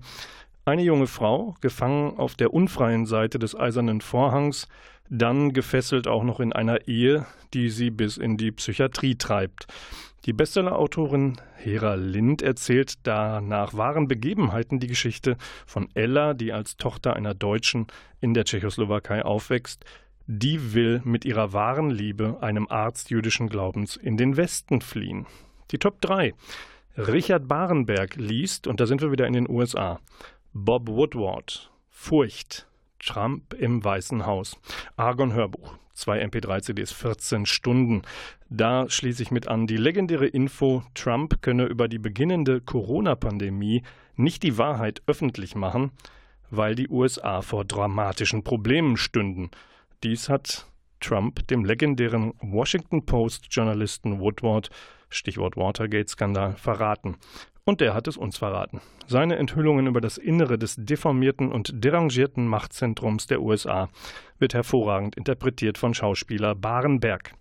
Eine junge Frau, gefangen auf der unfreien Seite des Eisernen Vorhangs, dann gefesselt auch noch in einer Ehe, die sie bis in die Psychiatrie treibt. Die Bestsellerautorin Hera Lind erzählt da nach wahren Begebenheiten die Geschichte von Ella, die als Tochter einer Deutschen in der Tschechoslowakei aufwächst. Die will mit ihrer wahren Liebe, einem Arzt jüdischen Glaubens, in den Westen fliehen. Die Top 3. Richard Barenberg liest, und da sind wir wieder in den USA, Bob Woodward, Furcht, Trump im Weißen Haus, Argon Hörbuch, zwei MP3-CDs, 14 Stunden. Da schließe ich mit an die legendäre Info, Trump könne über die beginnende Corona-Pandemie nicht die Wahrheit öffentlich machen, weil die USA vor dramatischen Problemen stünden. Dies hat Trump dem legendären Washington Post-Journalisten Woodward, Stichwort Watergate-Skandal, verraten. Und der hat es uns verraten. Seine Enthüllungen über das Innere des deformierten und derangierten Machtzentrums der USA wird hervorragend interpretiert von Schauspieler Barenberg.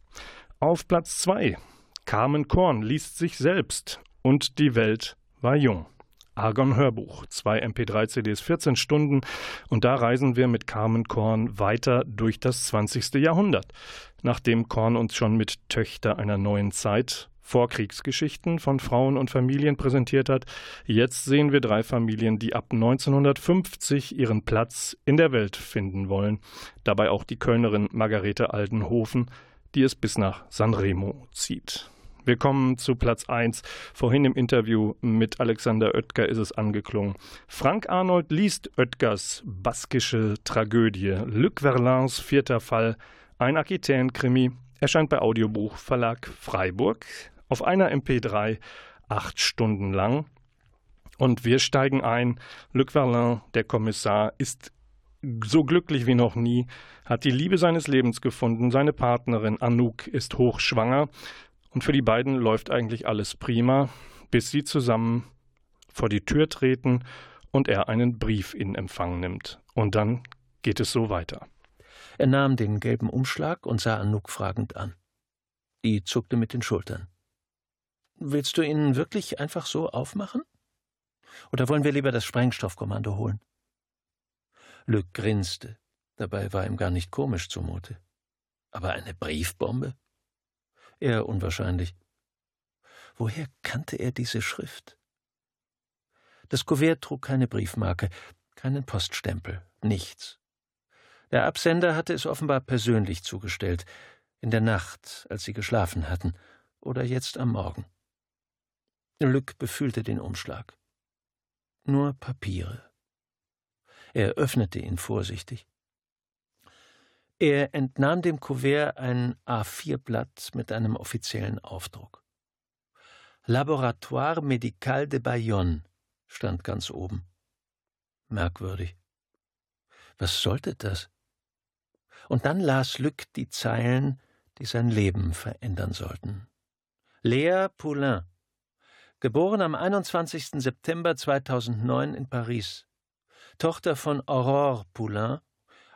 Auf Platz 2 Carmen Korn liest sich selbst und die Welt war jung. Argon Hörbuch, zwei MP3-CDs, 14 Stunden und da reisen wir mit Carmen Korn weiter durch das 20. Jahrhundert. Nachdem Korn uns schon mit Töchter einer neuen Zeit Vorkriegsgeschichten von Frauen und Familien präsentiert hat, jetzt sehen wir drei Familien, die ab 1950 ihren Platz in der Welt finden wollen. Dabei auch die Kölnerin Margarete Aldenhofen, die es bis nach Sanremo zieht. Wir kommen zu Platz 1. Vorhin im Interview mit Alexander Oetker ist es angeklungen. Frank Arnold liest Oetkers baskische Tragödie. Luc Verlins vierter Fall, ein Aquitaine-Krimi, erscheint bei Audiobuch Verlag Freiburg auf einer MP3 acht Stunden lang. Und wir steigen ein. Luc Verlin, der Kommissar, ist so glücklich wie noch nie, hat die Liebe seines Lebens gefunden. Seine Partnerin Anouk ist hochschwanger und für die beiden läuft eigentlich alles prima, bis sie zusammen vor die Tür treten und er einen Brief in Empfang nimmt. Und dann geht es so weiter. Er nahm den gelben Umschlag und sah Anouk fragend an. Die zuckte mit den Schultern. Willst du ihn wirklich einfach so aufmachen? Oder wollen wir lieber das Sprengstoffkommando holen? Luc grinste. Dabei war ihm gar nicht komisch zumute. Aber eine Briefbombe? Eher unwahrscheinlich. Woher kannte er diese Schrift? Das Kuvert trug keine Briefmarke, keinen Poststempel, nichts. Der Absender hatte es offenbar persönlich zugestellt, in der Nacht, als sie geschlafen hatten, oder jetzt am Morgen. Lück befühlte den Umschlag. Nur Papiere. Er öffnete ihn vorsichtig. Er entnahm dem Kuvert ein A4-Blatt mit einem offiziellen Aufdruck. Laboratoire Médical de Bayonne stand ganz oben. Merkwürdig. Was sollte das? Und dann las Lück die Zeilen, die sein Leben verändern sollten. Lea Poulain, geboren am 21. September 2009 in Paris, Tochter von Aurore Poulain,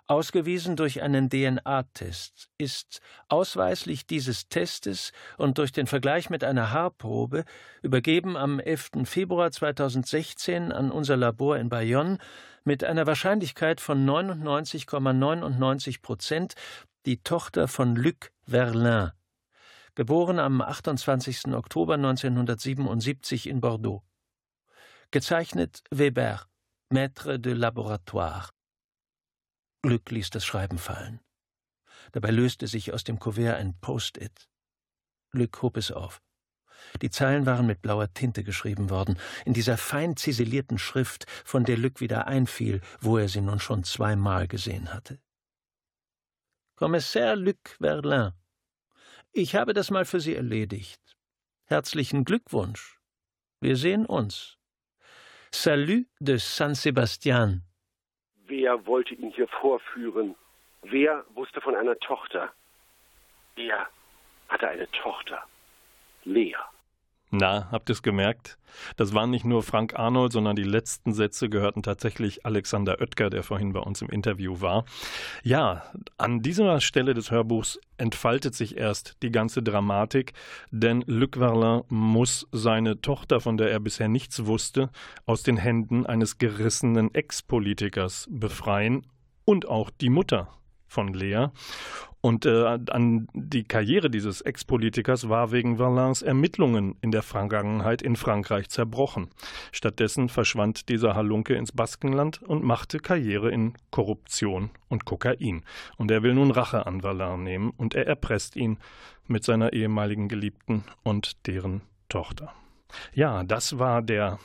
ausgewiesen durch einen DNA-Test, ist ausweislich dieses Testes und durch den Vergleich mit einer Haarprobe, übergeben am 11. Februar 2016 an unser Labor in Bayonne, mit einer Wahrscheinlichkeit von 99,99 Prozent die Tochter von Luc Verlin, geboren am 28. Oktober 1977 in Bordeaux. Gezeichnet Weber, Maître de Laboratoire. Luc ließ das Schreiben fallen. Dabei löste sich aus dem Kuvert ein Post-it. Luc hob es auf. Die Zeilen waren mit blauer Tinte geschrieben worden, in dieser fein ziselierten Schrift, von der Luc wieder einfiel, wo er sie nun schon zweimal gesehen hatte. Kommissär Luc Verlin, ich habe das mal für Sie erledigt. Herzlichen Glückwunsch. Wir sehen uns. Salut de San Sebastian. Wer wollte ihn hier vorführen? Wer wusste von einer Tochter? Er hatte eine Tochter. Lea. Na, habt ihr es gemerkt? Das waren nicht nur Frank Arnold, sondern die letzten Sätze gehörten tatsächlich Alexander Oetker, der vorhin bei uns im Interview war. Ja, an dieser Stelle des Hörbuchs entfaltet sich erst die ganze Dramatik, denn Luc Verlin muss seine Tochter, von der er bisher nichts wusste, aus den Händen eines gerissenen Ex-Politikers befreien und auch die Mutter von Lea. Und äh, an die Karriere dieses Ex-Politikers war wegen Verlins Ermittlungen in der Vergangenheit in Frankreich zerbrochen. Stattdessen verschwand dieser Halunke ins Baskenland und machte Karriere in Korruption und Kokain. Und er will nun Rache an Verlin nehmen und er erpresst ihn mit seiner ehemaligen Geliebten und deren Tochter. Ja, das war der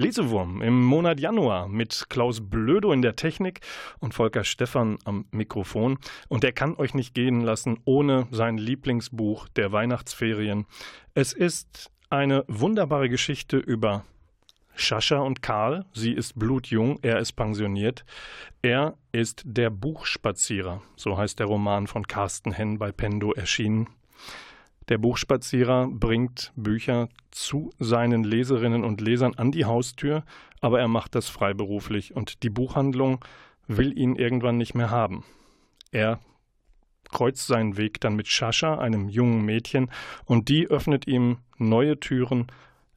Lesewurm im Monat Januar mit Klaus Blödo in der Technik und Volker Stephan am Mikrofon. Und er kann euch nicht gehen lassen ohne sein Lieblingsbuch der Weihnachtsferien. Es ist eine wunderbare Geschichte über Sascha und Karl. Sie ist blutjung, er ist pensioniert. Er ist der Buchspazierer, so heißt der Roman von Carsten Henn bei Pendo erschienen. Der Buchspazierer bringt Bücher zu seinen Leserinnen und Lesern an die Haustür, aber er macht das freiberuflich und die Buchhandlung will ihn irgendwann nicht mehr haben. Er kreuzt seinen Weg dann mit Shasha, einem jungen Mädchen, und die öffnet ihm neue Türen.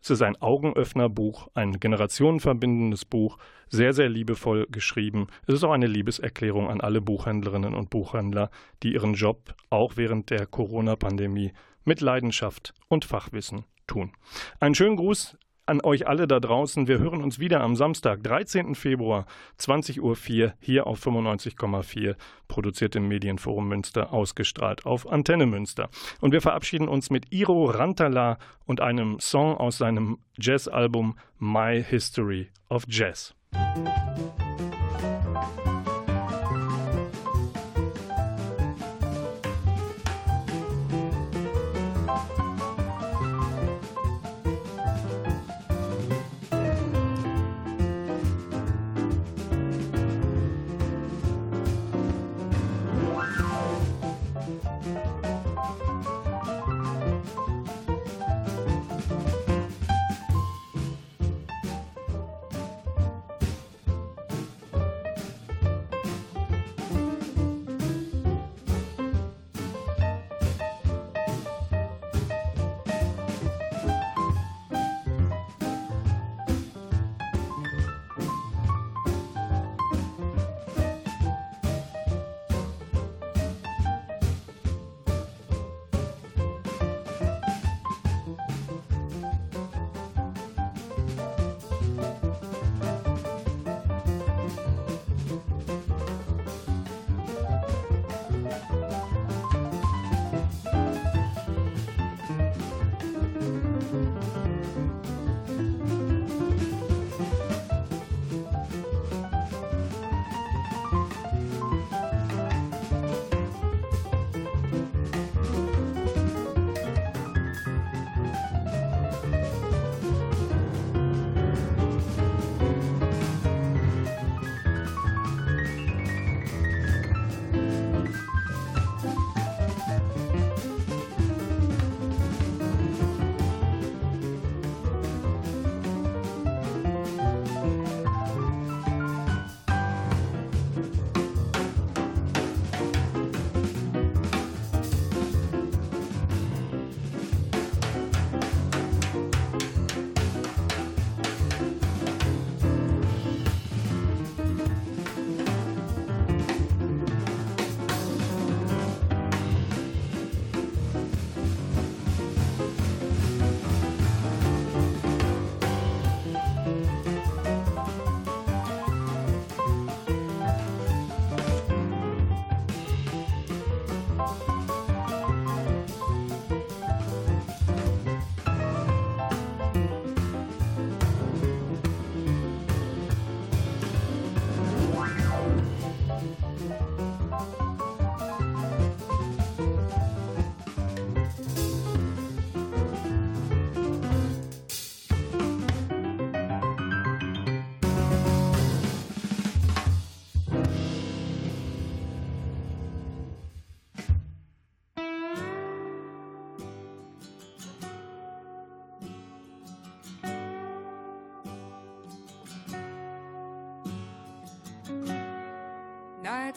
Es ist ein Augenöffnerbuch, ein generationenverbindendes Buch, sehr, sehr liebevoll geschrieben. Es ist auch eine Liebeserklärung an alle Buchhändlerinnen und Buchhändler, die ihren Job auch während der Corona-Pandemie mit Leidenschaft und Fachwissen tun. Einen schönen Gruß an euch alle da draußen. Wir hören uns wieder am Samstag, 13. Februar, 20.04 Uhr, hier auf 95,4, produziert im Medienforum Münster, ausgestrahlt auf Antenne Münster. Und wir verabschieden uns mit Iro Rantala und einem Song aus seinem Jazzalbum My History of Jazz. Musik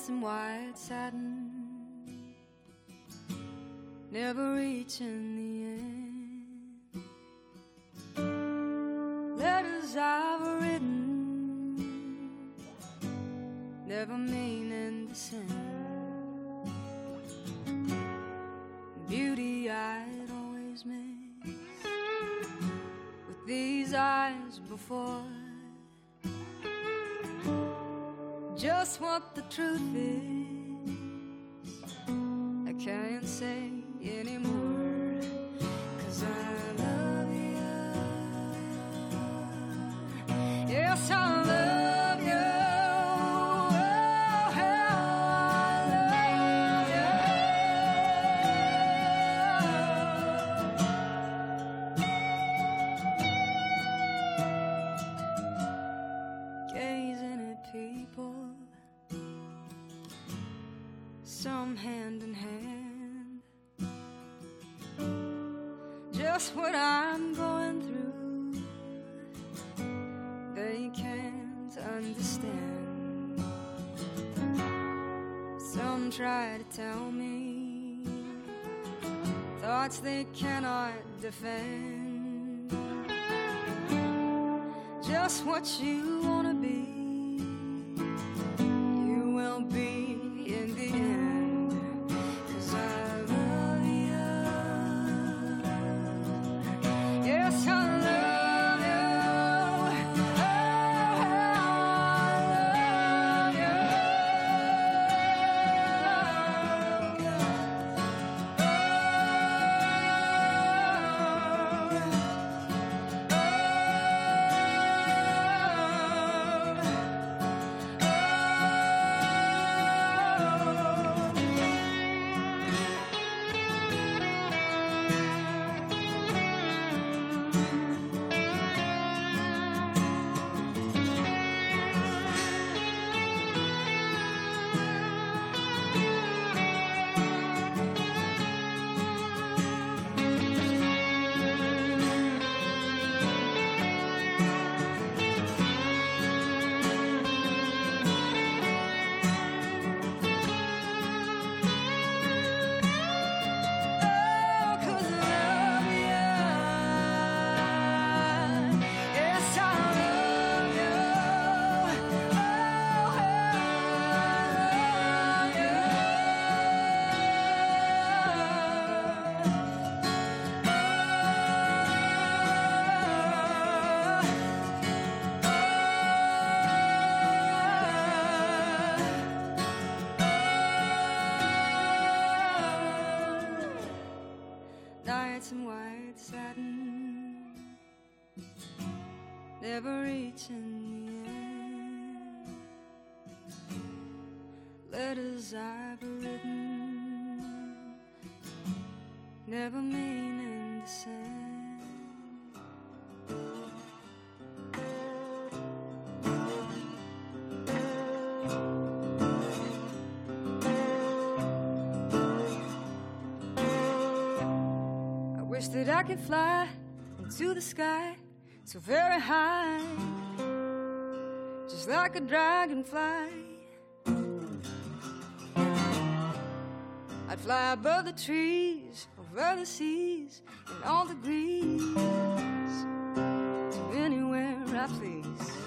some white satin, never reaching the end. Letters I've written, never meaning to send. what the truth is. defend just what you wanna be. letters I've written, never meaning to. I wish that I could fly into the sky so very high, just like a dragonfly. I'd fly above the trees, over the seas, and all the greens to anywhere I please.